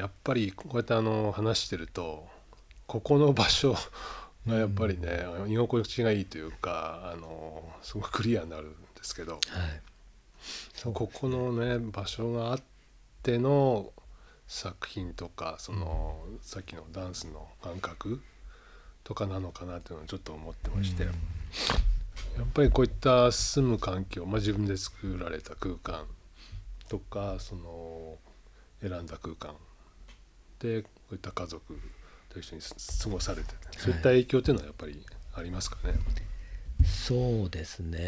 やっぱりこうやってあの話してるとここの場所がやっぱりね、居心地がいいというかあのすごくクリアになるんですけど、はい。ここのね場所があっての作品とかその、さっきのダンスの感覚とかなのかなっていうのをちょっと思ってまして、やっぱりこういった住む環境、まあ、自分で作られた空間とかその選んだ空間でこういった家族と一緒に過ごされてて、そういった影響っていうのはやっぱりありますかね？そうですね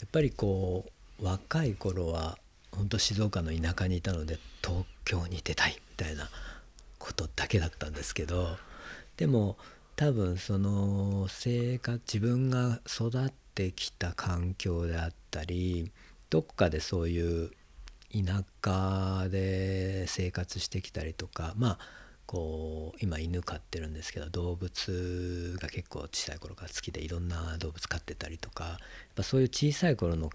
やっぱりこう若い頃は本当静岡の田舎にいたので東京に出たいみたいなことだけだったんですけどでも多分その生活自分が育ってきた環境であったりどこかでそういう田舎で生活してきたりとかまあこう今犬飼ってるんですけど動物が結構小さい頃から好きでいろんな動物飼ってたりとかやっぱそういう小さい頃の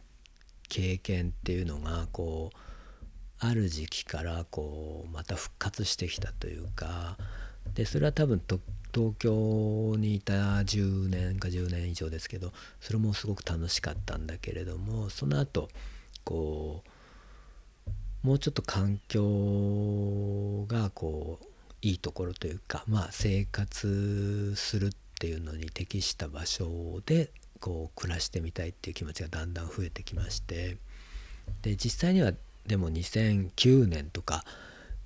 経験っていうのがこうある時期からこうまた復活してきたというかでそれは多分東京にいた10年か10年以上ですけどそれもすごく楽しかったんだけれどもその後こうもうちょっと環境がこういいところというかまあ生活するっていうのに適した場所でこう暮らしてみたいっていう気持ちがだんだん増えてきましてで実際にはでも2009年とか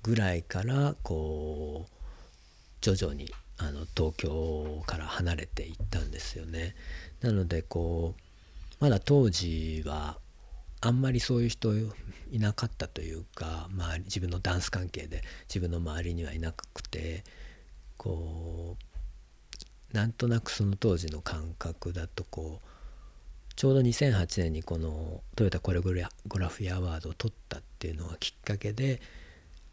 ぐらいからこう徐々にあの東京から離れていったんですよね。なのでこうまだ当時はあんまりそういう人いなかったというか、まあ、自分のダンス関係で自分の周りにはいなくてこうなんとなくその当時の感覚だとこうちょうど2008年にこのトヨタコレグラフィアワードを取ったっていうのがきっかけで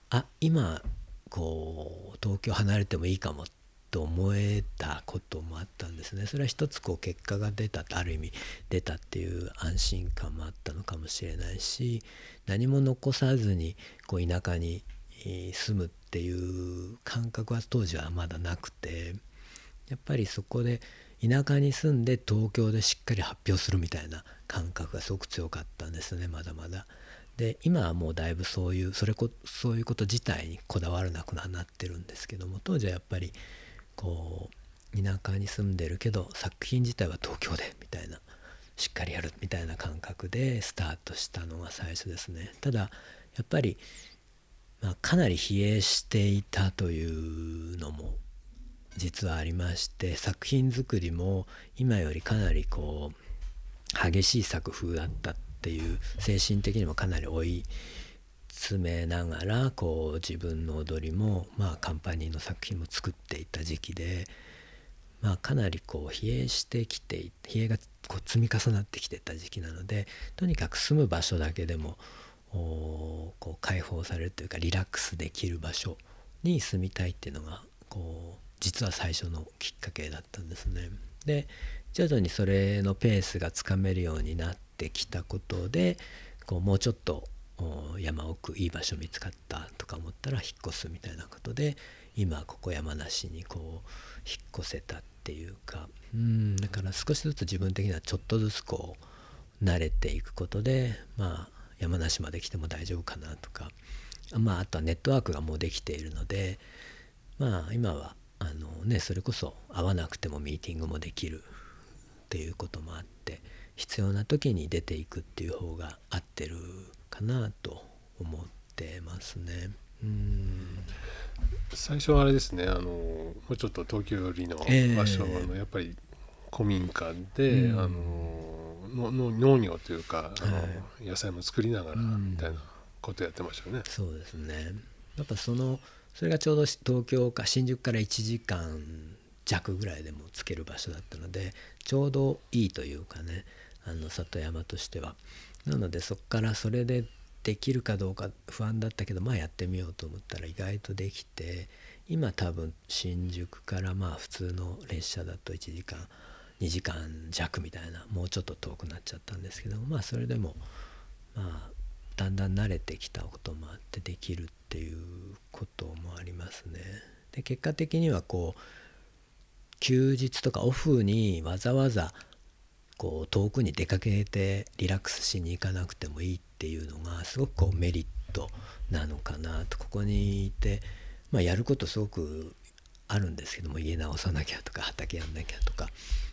あ今こう東京離れてもいいかもっと思えたこともあったんですねそれは一つこう結果が出たある意味出たっていう安心感もあったのかもしれないし何も残さずにこう田舎に住むっていう感覚は当時はまだなくてやっぱりそこで田舎に住んで東京でしっかり発表するみたいな感覚がすごく強かったんですねまだまだ。で今はもうだいぶそういうそれこそういうこと自体にこだわらなくなってるんですけども当時はやっぱりこう田舎に住んでるけど作品自体は東京でみたいなしっかりやるみたいな感覚でスタートしたのが最初ですね。ただやっぱり、まあ、かなり疲弊していたというのも実はありまして作品作りも今よりかなりこう激しい作風だったっていう精神的にもかなり追い詰めながらこう自分の踊りもまあカンパニーの作品も作っていた時期でまあかなりこう疲弊してきて疲弊がこう積み重なってきてた時期なのでとにかく住む場所だけでもこう解放されるというかリラックスできる場所に住みたいっていうのがこう実は最初のきっかけだったんですね。で徐々にそれのペースがつかめるようになってきたことでこうもうちょっと山奥いい場所見つかったとか思ったら引っ越すみたいなことで今ここ山梨にこう引っ越せたっていうかうんだから少しずつ自分的にはちょっとずつこう慣れていくことでまあ山梨まで来ても大丈夫かなとかまああとはネットワークがもうできているのでまあ今はあのねそれこそ会わなくてもミーティングもできるっていうこともあって必要な時に出ていくっていう方が合ってるかなと思ってますね。うん。最初はあれですね。あのもうちょっと東京寄りの場所の、えー、やっぱり古民家で、うん、あのの農業というかあの、はい、野菜も作りながらみたいなことやってましたよね。そうですね。やっぱそのそれがちょうど東京か新宿から1時間弱ぐらいでもつける場所だったのでちょうどいいというかねあの里山としては。なのでそこからそれでできるかどうか不安だったけどまあやってみようと思ったら意外とできて今多分新宿からまあ普通の列車だと1時間2時間弱みたいなもうちょっと遠くなっちゃったんですけどまあそれでもまあだんだん慣れてきたこともあってできるっていうこともありますね。で結果的にはこう休日とかオフにわざわざこう遠くに出かけてリラックスしに行かなくてもいいっていうのがすごくこうメリットなのかなと。ここにいて、まあ、やることすごくあるんですけども家直さなきゃとか畑やんなきゃとか。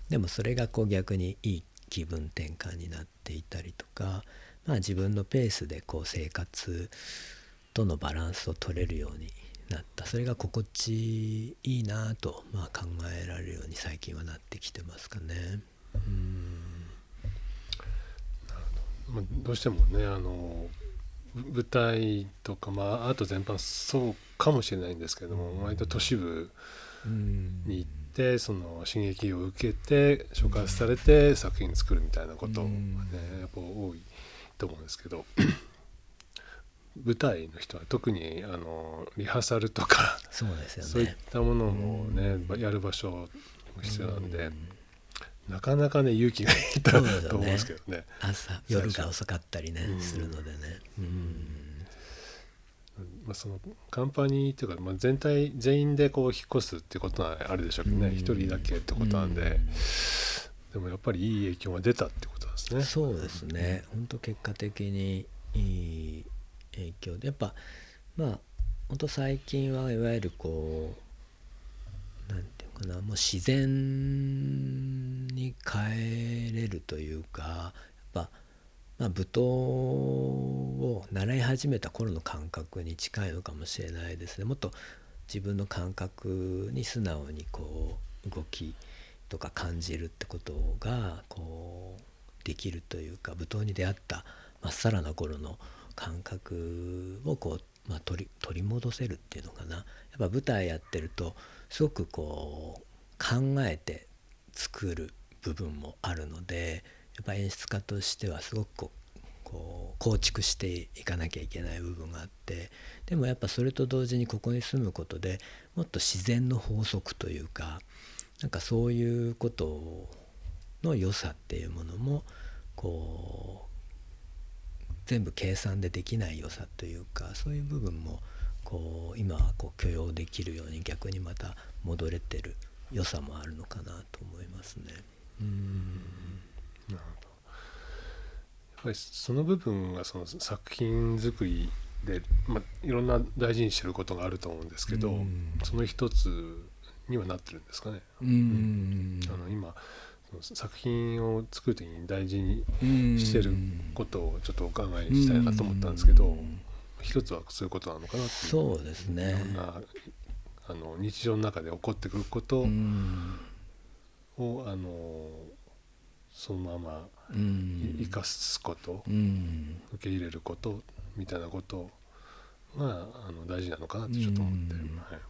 でもそれがこう逆にいい気分転換になっていたりとか、まあ、自分のペースでこう生活とのバランスを取れるようになった。それが心地いいなと、まあ、考えられるように最近はなってきてますかね。うん、まあ、どうしてもねあの舞台とか、まあ、アート全般そうかもしれないんですけども割と都市部に行ってその刺激を受けて触発されて作品作るみたいなことがねやっぱ多いと思うんですけど 舞台の人は特にあのリハーサルとかそうですよ、ね、そういったものもねやる場所も必要なんで。なかなかね勇気がいった と思うんですけどね。朝夜が遅かったりね、するのでね。うん。まあ、そのカンパニーっていうか、まあ、全体全員でこう引っ越すってことはあるでしょうけどね。一、人だけってことなんで、でもやっぱりいい影響が出たってことなんですね。そうですね。本当結果的にいい影響で。やっぱまあ本当最近はいわゆるこうかな。もう自然に変えれるというかやっぱまあ、舞踏を習い始めた頃の感覚に近いのかもしれないですね。もっと自分の感覚に素直にこう動きとか感じるってことがこうできるというか舞踏に出会ったまっさらな頃の感覚をこう、まあ、取り取り戻せるっていうのかな。やっぱ舞台やってるとすごくこう考えて作る部分もあるのでやっぱ演出家としてはすごくこう構築していかなきゃいけない部分があってでもやっぱそれと同時にここに住むことでもっと自然の法則というかなんかそういうことの良さっていうものもこう全部計算でできない良さというかそういう部分もこう今はこう許容できるように逆にまた戻れてる良さもあるのかなと思いますね。うん。なるほど。やっぱりその部分がその作品作りで、まあ、いろんな大事にしてることがあると思うんですけど、その一つにはなってるんですかね。うん。あの今作品を作る時に大事にしてることをちょっとお伺いしたいなと思ったんですけど一つはそういうことなのかなってそうですね。いろんなあの日常の中で起こってくることを、あのそのまま生かすこと、うん。受け入れることみたいなことがあの大事なのかなってちょっと思って、うん。はい、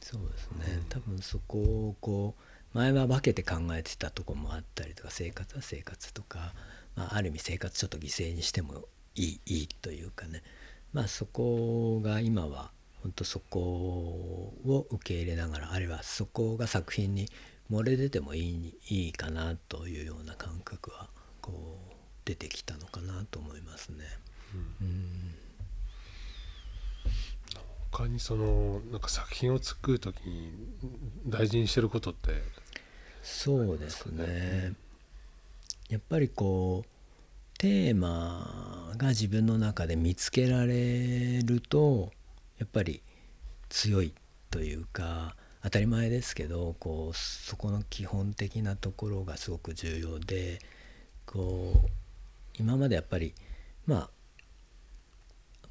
そうですね。多分そこをこう前は分けて考えてたとこもあったりとか生活は生活とか、まあ、ある意味生活ちょっと犠牲にしてもいいいいというかねまあそこが今は本当そこを受け入れながらあるいはそこが作品に漏れ出てもいいいいかなというような感覚はこう出てきたのかなと思いますね。うん他にそのなんか作品を作る時に大事にしてることってそうですねやっぱりこうテーマが自分の中で見つけられるとやっぱり強いというか当たり前ですけどこうそこの基本的なところがすごく重要でこう今までやっぱりまあ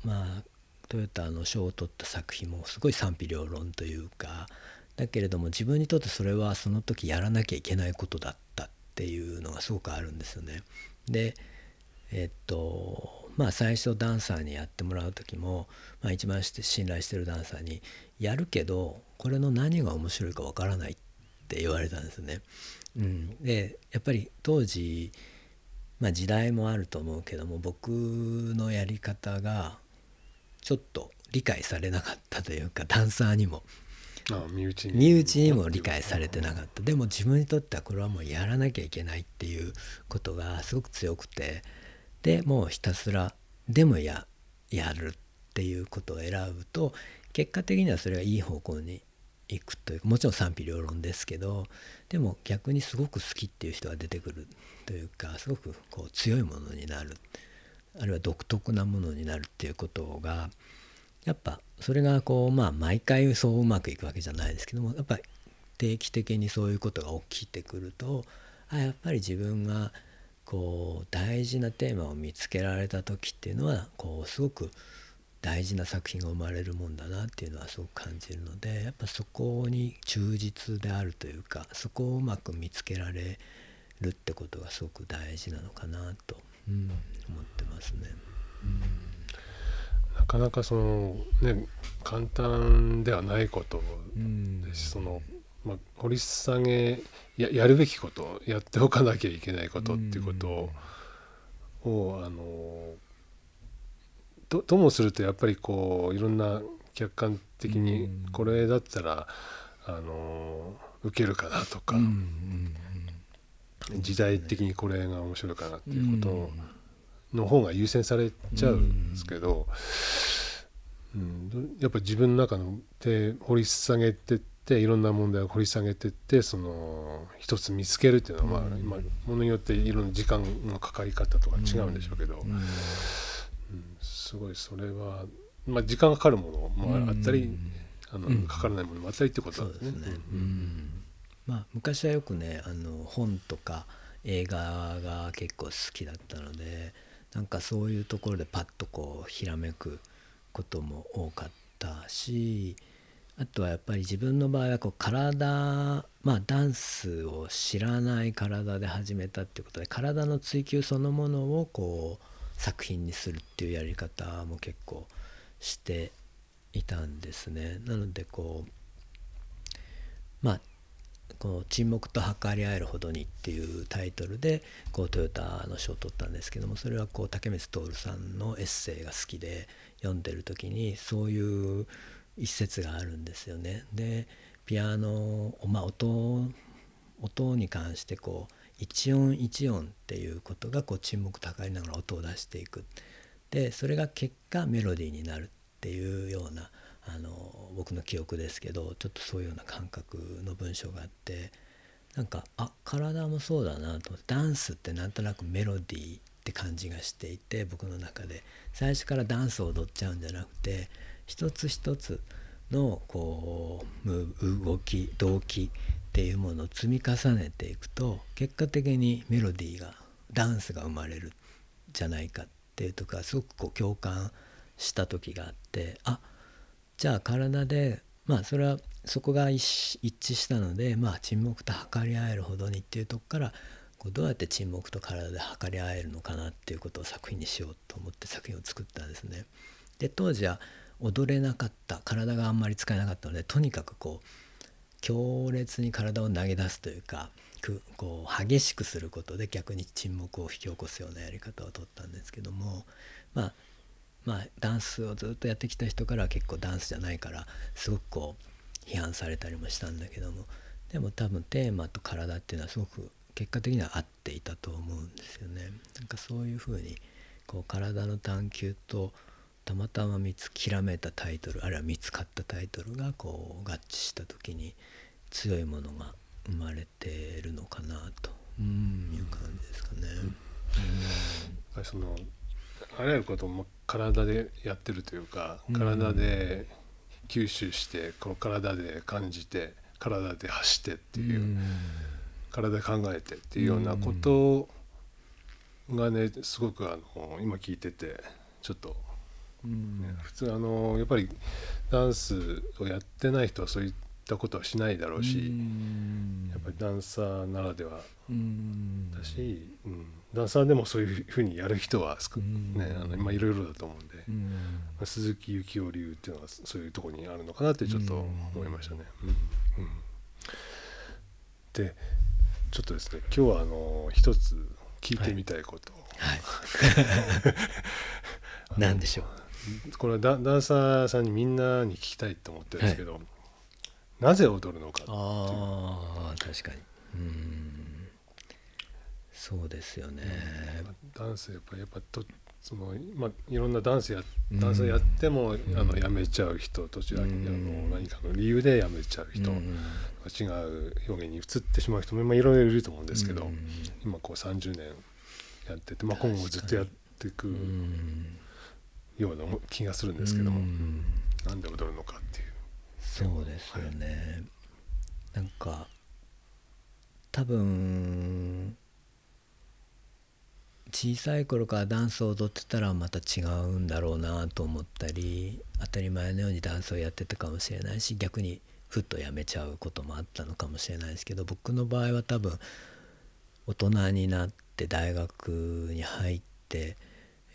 まあトヨタの賞を取った作品もすごい賛否両論というかだけれども自分にとってそれはその時やらなきゃいけないことだったっていうのがすごくあるんですよね。でえっとまあ最初ダンサーにやってもらう時も、まあ、一番して信頼してるダンサーにやるけどこれの何が面白いかわからないって言われたんですね。うん、でやっぱり当時、まあ、時代もあると思うけども僕のやり方がちょっと理解されなかったというかダンサーにも。あ身内に身内にも理解されてなかった。でも自分にとってはこれはもうやらなきゃいけないっていうことがすごく強くてでもうひたすらでもややるっていうことを選ぶと結果的にはそれがいい方向に行くというかもちろん賛否両論ですけどでも逆にすごく好きっていう人が出てくるというかすごくこう強いものになるあるいは独特なものになるっていうことがやっぱそれがこうまあ毎回そううまくいくわけじゃないですけどもやっぱり定期的にそういうことが起きてくるとあやっぱり自分がこう大事なテーマを見つけられた時っていうのはこうすごく大事な作品が生まれるもんだなっていうのはすごく感じるのでやっぱそこに忠実であるというかそこをうまく見つけられるってことがすごく大事なのかなと、うん、思ってますね。うんなかなかそのね簡単ではないことですし、そのまあ、掘り下げややるべきことやっておかなきゃいけないことっていうことを、あのとともするとやっぱりこういろんな客観的にこれだったら、あの受けるかなとか、時代的にこれが面白いかなっていうことの方が優先されちゃうんですけど、うん、やっぱり自分の中の手掘り下げてっていろんな問題を掘り下げてってその一つ見つけるっていうのは、まあ、今ものによっていろんな時間のかかり方とか違うんでしょうけど、うん。すごいそれは、まあ、時間がかかるものもあったり、あのかからないものもあったりってことなんですね。まあ、昔はよくねあの本とか映画が結構好きだったのでなんかそういうところでパッとこうひらめくことも多かったしあとはやっぱり自分の場合はこう体まあダンスを知らない体で始めたっていうことで体の追求そのものをこう作品にするっていうやり方も結構していたんですね。なのでこうまあこの「沈黙と計り合えるほどに」っていうタイトルでこうトヨタの賞を取ったんですけどもそれはこう竹光徹さんのエッセイが好きで読んでる時にそういう一節があるんですよね。でピアノ、まあ音、音に関してこう一音一音っていうことがこう沈黙高いながら音を出していく。でそれが結果メロディーになるっていうようなあの僕の記憶ですけどちょっとそういうような感覚の文章があってなんかあ体もそうだなとダンスってなんとなくメロディーって感じがしていて僕の中で最初からダンスを踊っちゃうんじゃなくて一つ一つのこう動き動機っていうものを積み重ねていくと結果的にメロディーがダンスが生まれるじゃないかっていうとかすごくこう共感した時があってあじゃあ体でまあそれはそこが一致したのでまあ沈黙と測り合えるほどにっていうとこからこうどうやって沈黙と体で測り合えるのかなっていうことを作品にしようと思って作品を作ったんですね。で当時は踊れなかった体があんまり使えなかったのでとにかくこう強烈に体を投げ出すというかこう激しくすることで逆に沈黙を引き起こすようなやり方をとったんですけどもまあまあダンスをずっとやってきた人からは結構ダンスじゃないからすごくこう批判されたりもしたんだけどもでも多分テーマと体っていうのはすごく結果的には合っていたと思うんですよね。なんかそういうふうにこう体の探求とたまたま見つきらめいたタイトルあるいは見つかったタイトルがこう合致した時に強いものが生まれてるのかなと。いう感じですかね。うん、そのあらゆることも体でやってるというか体で吸収してこの体で感じて体で走ってっていう、体で考えてっていうようなことがねすごくあの今聞いててちょっと普通あのやっぱりダンスをやってない人はそういったことはしないだろうしやっぱりダンサーならではだし、うん、ダンサーでもそういうふうにやる人はね、あのまあいろいろだと思うんで、まあ、鈴木幸男流っていうのはそういうところにあるのかなってちょっと思いましたね。でちょっとですね今日はあの一つ聞いてみたいこと、はい、はい、何でしょう？これダダンサーさんにみんなに聞きたいと思ってるんですけど、はい、なぜ踊るのかあ確かに。うん。そうですよね、ダンスやっぱやっぱとそのまあいろんなダンスやダンスやっても、あのやめちゃう人途中で、あの何かの理由でやめちゃう人、違う表現に移ってしまう人もまあいろいろいると思うんですけど、今こう30年やってて、まあ、今後もずっとやっていくような気がするんですけども、なんで踊るのかっていう。そうですよね、はい、なんか多分小さい頃からダンスを踊ってたらまた違うんだろうなと思ったり当たり前のようにダンスをやってたかもしれないし逆にふっとやめちゃうこともあったのかもしれないですけど僕の場合は多分大人になって大学に入って、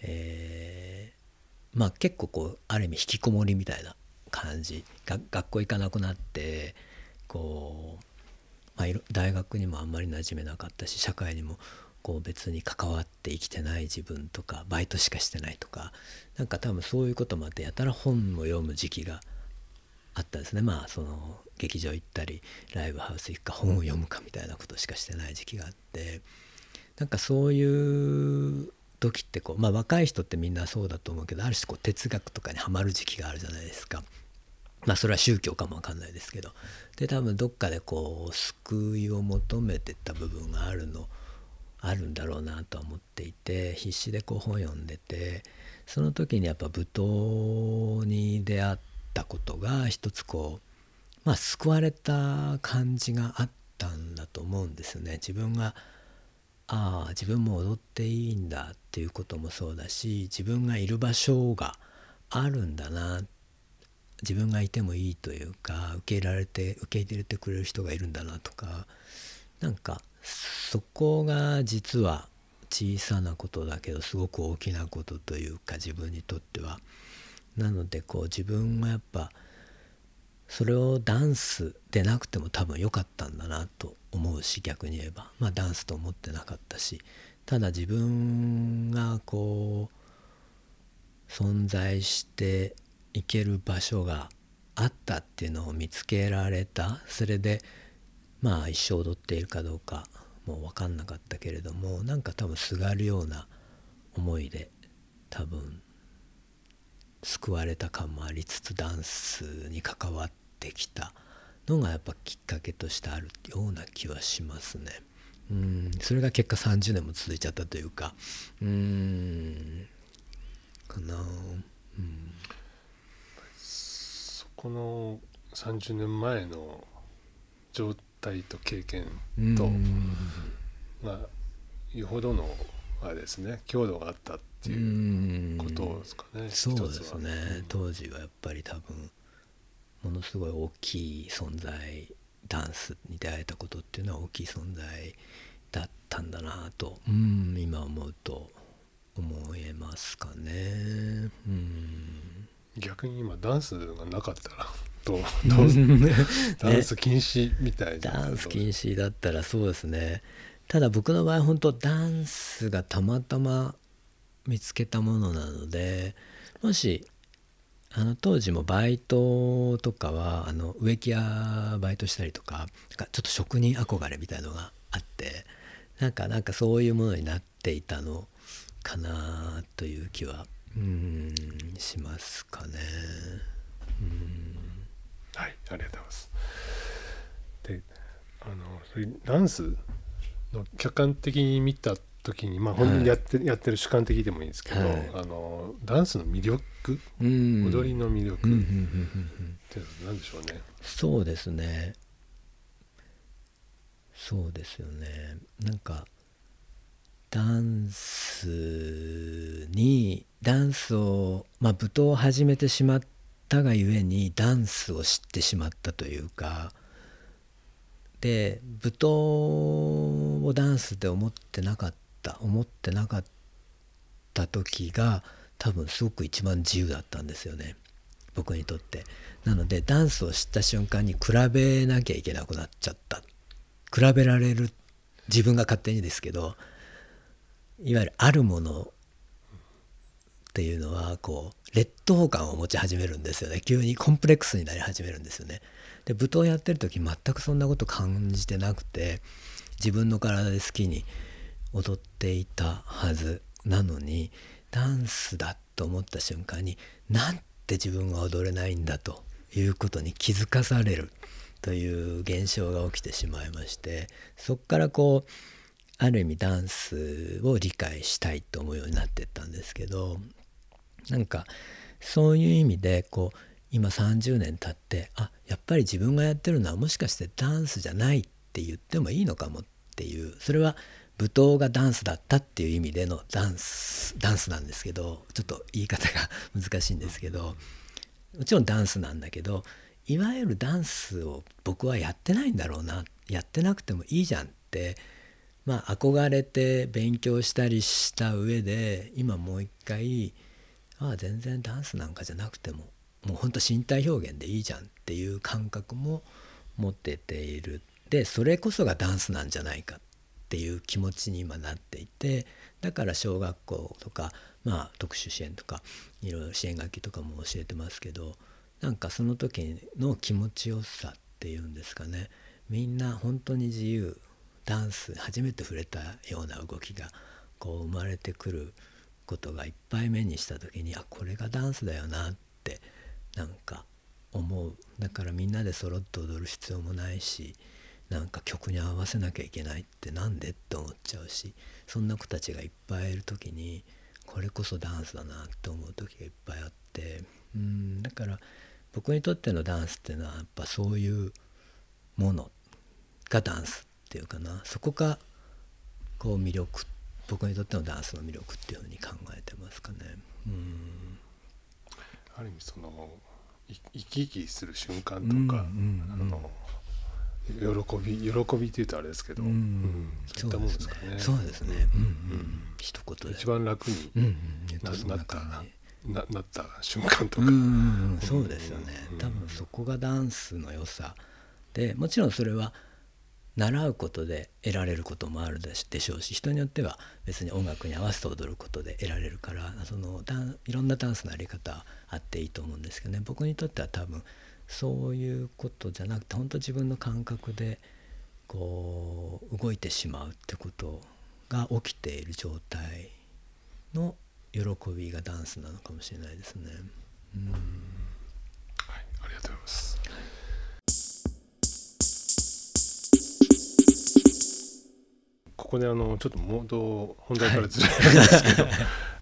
えー、まあ結構こうある意味引きこもりみたいな感じ。が学校行かなくなってこうまあ、大学にもあんまり馴染めなかったし社会にもこう別に関わって生きてない自分とかバイトしかしてないとかなんか多分そういうこともあってやたら本を読む時期があったんですね。まあその劇場行ったりライブハウス行くか本を読むかみたいなことしかしてない時期があってなんかそういう時ってこうまあ若い人ってみんなそうだと思うけどある種こう哲学とかにはまる時期があるじゃないですか。まあそれは宗教かもわかんないですけどで多分どっかでこう救いを求めてた部分があるのあるんだろうなとは思っていて必死でこう本読んでてその時にやっぱ舞踏に出会ったことが一つこうまあ救われた感じがあったんだと思うんですよね。自分がああ自分も踊っていいんだっていうこともそうだし自分がいる場所があるんだな自分がいてもいいというか受け入れられて受け入れてくれる人がいるんだなとかなんかそこが実は小さなことだけどすごく大きなことというか自分にとっては。なのでこう自分がやっぱそれをダンスでなくても多分良かったんだなと思うし逆に言えば。まあダンスと思ってなかったし。ただ自分がこう存在して行ける場所があったっていうのを見つけられた。それでまあ一生踊っているかどうかもう分かんなかったけれどもなんか多分すがるような思いで多分救われた感もありつつダンスに関わってきたのがやっぱきっかけとしてあるような気はしますね。うんそれが結果30年も続いちゃったというか。うんかな。うん。この30年前の状態と経験と、まあよほどのあれですね。強度があったっていうことですかね。そうですね、当時はやっぱり多分ものすごい大きい存在ダンスに出会えたことっていうのは大きい存在だったんだなと、うん、今思うと思えますかね。うん。逆に今ダンスがなかったらどう ダンス禁止みたいな、ダンス禁止だったらそうですね。ただ僕の場合本当ダンスがたまたま見つけたものなのでもしあの当時もバイトとかはあの植木屋バイトしたりとかかちょっと職人憧れみたいのがあってなんかなんかそういうものになっていたのかなという気はうんしますかね。うんはいありがとうございます。であのダンスの客観的に見た時にまあ本当にやって,、やってる主観的でもいいんですけど、はい、あのダンスの魅力、うん、踊りの魅力っていうのは何でしょうね？そうですね。そうですよね。なんかダンスにダンスをまあ舞踏を始めてしまったがゆえにダンスを知ってしまったというかで舞踏をダンスで思ってなかった思ってなかった時が多分すごく一番自由だったんですよね。僕にとって。なのでダンスを知った瞬間に比べなきゃいけなくなっちゃった。比べられる自分が勝手にですけどいわゆるあるものっていうのはこう劣等感を持ち始めるんですよね。急にコンプレックスになり始めるんですよね。で舞踏やってる時全くそんなこと感じてなくて自分の体で好きに踊っていたはずなのにダンスだと思った瞬間になんて自分は踊れないんだということに気づかされるという現象が起きてしまいましてそこからこうある意味ダンスを理解したいと思うようになっていったんですけどなんかそういう意味でこう今30年経ってあやっぱり自分がやってるのはもしかしてダンスじゃないって言ってもいいのかもっていうそれは舞踏がダンスだったっていう意味でのダンスダンスなんですけどちょっと言い方が難しいんですけどもちろんダンスなんだけどいわゆるダンスを僕はやってないんだろうな。やってなくてもいいじゃんってまあ憧れて勉強したりした上で今もう一回ああ全然ダンスなんかじゃなくてももうほんと身体表現でいいじゃんっていう感覚も持ってている。でそれこそがダンスなんじゃないか。ってていう気持ちに今なっていてだから小学校とか、まあ、特殊支援とかいろいろ支援楽器とかも教えてますけどなんかその時の気持ちよさっていうんですかね。みんな本当に自由ダンス初めて触れたような動きがこう生まれてくることがいっぱい目にした時にあこれがダンスだよなってなんか思う。だからみんなで揃って踊る必要もないしなんか曲に合わせなきゃいけないってなんでって思っちゃうしそんな子たちがいっぱいいる時にこれこそダンスだなって思う時がいっぱいあってうんだから僕にとってのダンスっていうのはやっぱそういうものがダンスっていうかな。そこがこう魅力僕にとってのダンスの魅力っていうふうに考えてますかね。うん。ある意味そのい生き生きする瞬間とか、うんうんうん。あの喜び喜びって言うとあれですけど、うん。うん。そういったものですかね。そうですね。うん。うん。一言で。一番楽になったな。ななった瞬間とか、うんそうですよね。うん。多分そこがダンスの良さでもちろんそれは習うことで得られることもあるでしょうし人によっては別に音楽に合わせて踊ることで得られるからそのいろんなダンスのやり方あっていいと思うんですけどね。僕にとっては多分そういうことじゃなくて本当自分の感覚でこう動いてしまうってことが起きている状態の喜びがダンスなのかもしれないですね。うんはい、ありがとうございます。ここであのちょっとモード本題からずれるんですけど、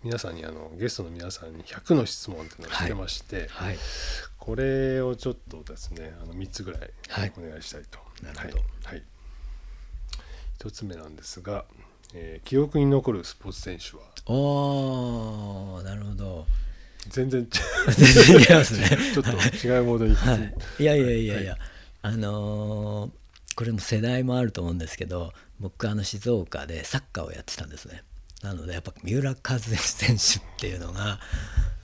皆さんにあのゲストの皆さんに100の質問っていうのをしてまして、はい、これをちょっとですねあの3つぐらいはい。お願いしたいと。なるほど。はい。はい。1つ目なんですが、えー記憶に残るスポーツ選手は？おーなるほど。全然 全然違いますね。ちょっと違うモードに、はい、いやいやいやいや、あのーこれも世代もあると思うんですけど僕あの静岡でサッカーをやってたんですね。なのでやっぱ三浦和義選手っていうのが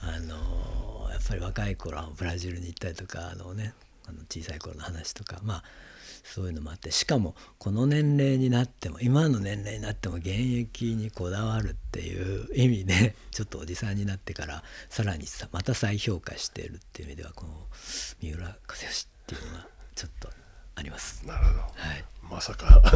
あのぱり若い頃はブラジルに行ったりとかあのねあの小さい頃の話とかまあそういうのもあってしかもこの年齢になっても今の年齢になっても現役にこだわるっていう意味で ちょっとおじさんになってからさらにさまた再評価しているっていう意味ではこの三浦和義っていうのがちょっとあります。なるほど。はい、まさか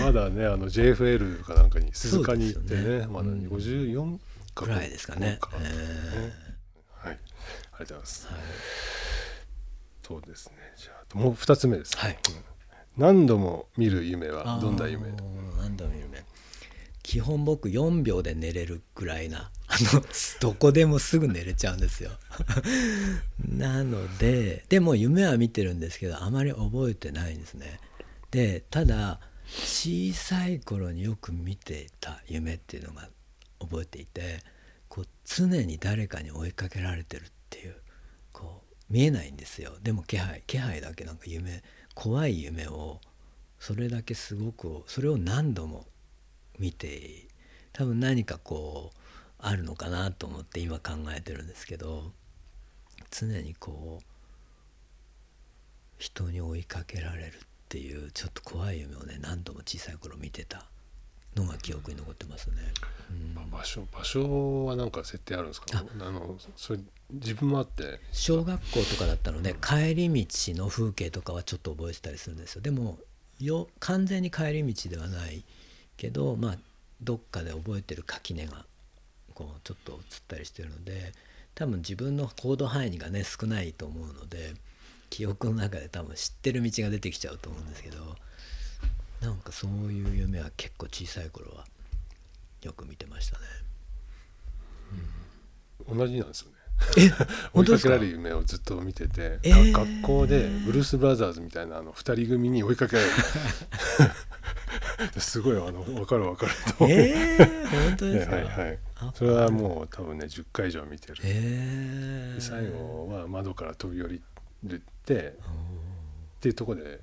まだねあの JFL かなんかに鈴鹿に行ってねねまだうん54かぐらいですかね。かえはい。ありがとうございます、そうですね。じゃあもう2つ目です、はい。うん。何度も見る夢はどんな夢？何度も夢。基本僕4秒で寝れるぐらいなあの どこでもすぐ寝れちゃうんですよ。なのででも夢は見てるんですけどあまり覚えてないんですね。でただ小さい頃によく見ていた夢っていうのが覚えていてこう常に誰かに追いかけられてるっていうこう見えないんですよ。でも気配気配だけなんか夢怖い夢をそれだけすごくそれを何度も見て多分何かこうあるのかなと思って今考えてるんですけど常にこう人に追いかけられるっていうちょっと怖い夢をね何度も小さい頃見てた。のが記憶に残ってますね。うん。まあ場所場所はなんか設定あるんですか？あ。のそれ自分もあって。小学校とかだったので帰り道の風景とかはちょっと覚えてたりするんですよ。でもよ完全に帰り道ではないけどまあどっかで覚えてる垣根がこうちょっと映ったりしてるので多分自分の行動範囲がね少ないと思うので記憶の中で多分知ってる道が出てきちゃうと思うんですけどなんかそういう夢は結構小さい頃はよく見てましたね。同じなんですよね。え 追いかけられる夢をずっと見てて、えー。学校でブルース・ブラザーズみたいなあの二人組に追いかけられる。すごいあの分かる分かるとえー、本当ですか、はいはいあそれはもう多分ね10回以上見てる、えー、最後は窓から飛び降りるってっていうところで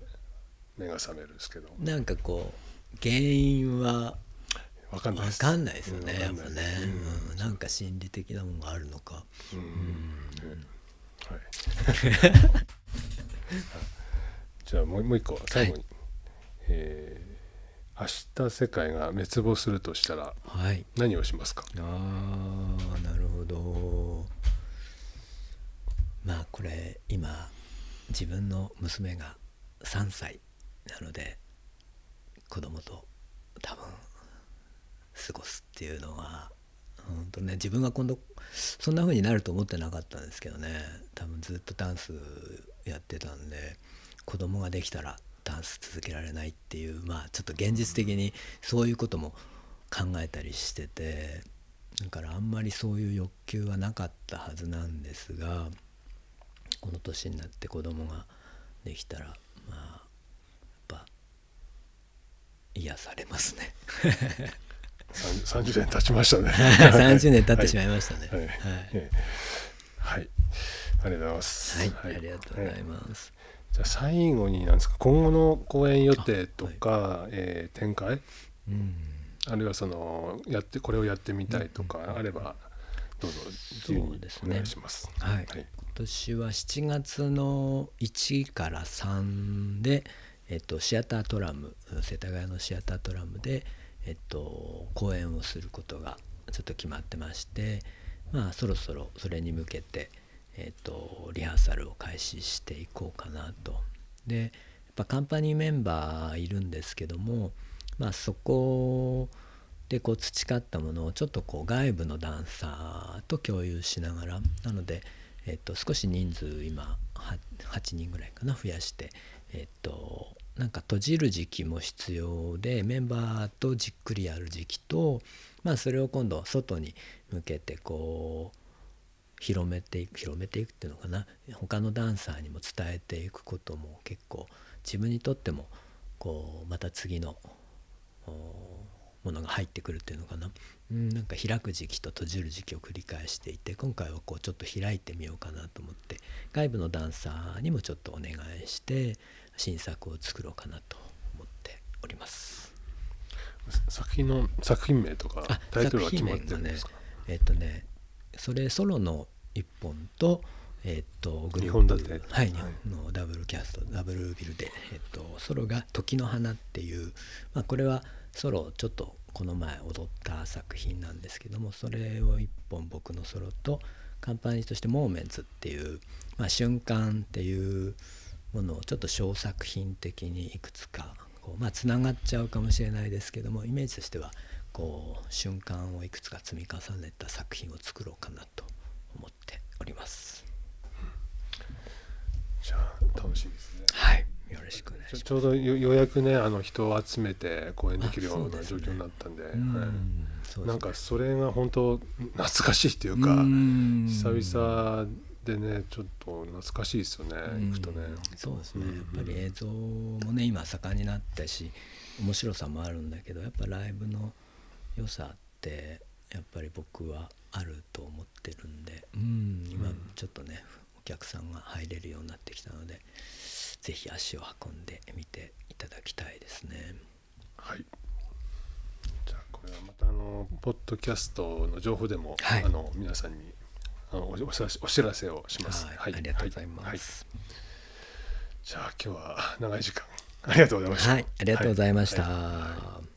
目が覚めるんですけど。なんかこう原因は分かんないです。分かんないですよね、うんやっぱね。うん。なんか心理的なものがあるのか。うん。はい。じゃあもうもう一個最後に、えー明日世界が滅亡するとしたらはい。何をしますか？あーなるほど。まあこれ今自分の娘が3歳なので子供と多分過ごすっていうのは本当ね自分が今度そんな風になると思ってなかったんですけどね。多分ずっとダンスやってたんで子供ができたらダンス続けられないっていうまあちょっと現実的にそういうことも考えたりしててだからあんまりそういう欲求はなかったはずなんですがこの年になって子供ができたらまあ癒されますね。さん30年経ちましたね。30年経ってしまいましたね。はい、はい。えーはい。ありがとうございます。はい、ありがとうございます。じゃあ最後になんですか？今後の公演予定とか、えー展開？うん、あるいはそのやってこれをやってみたいとかあればどうぞ自由にそうですね。お願いします。はい。はい。今年は7月の1から3で、えっと、シアタートラム世田谷のシアタートラムで、えっと、公演をすることがちょっと決まってましてまあそろそろそれに向けて、えっと、リハーサルを開始していこうかなと。でやっぱカンパニーメンバーいるんですけども、まあ、そこでこう培ったものをちょっとこう外部のダンサーと共有しながらなので、えっと、少し人数今8人ぐらいかな増やして、えっと、なんか閉じる時期も必要でメンバーとじっくりやる時期と、まあ、それを今度外に向けてこう広めていく広めていくっていうのかな。他のダンサーにも伝えていくことも結構自分にとってもこうまた次のものが入ってくるっていうのかな、うん、なんか開く時期と閉じる時期を繰り返していて今回はこうちょっと開いてみようかなと思って外部のダンサーにもちょっとお願いして新作を作ろうかなと思っております。作品の作品名とかあタイトルは決まってるんですか、えっとねそれソロの1本とえっとグループ。二本立て。はい、はい。のダブルキャストダブルビルで、えっと、ソロが「時の花」っていう、まあ、これはソロちょっとこの前踊った作品なんですけどもそれを1本僕のソロとカンパニーとして「モーメンツ」っていう、まあ、瞬間っていうものをちょっと小作品的にいくつかこうまあつながっちゃうかもしれないですけどもイメージとしてはこう瞬間をいくつか積み重ねた作品を作ろうかなと思っております。じゃあ楽しみですね。はい、よろしくお願いします。ちょうどよようやくねあの人を集めて公演できるような状況になったんでね。なんかそれが本当懐かしいっていうかうん。久々でねちょっと懐かしいですよね行くとね。うんそうですね。うん。やっぱり映像もね今盛んになったし面白さもあるんだけどやっぱライブの良さってやっぱり僕はあると思ってるんでうん。今ちょっとねお客さんが入れるようになってきたのでぜひ足を運んでみていただきたいですね。はい。じゃあこれはまたあのポッドキャストの情報でも、はい。あの皆さんにあのおお知らせお知らせをします、はい。ありがとうございます。はい。じゃあ今日は長い時間。ありがとうございました。はい、ありがとうございました。はい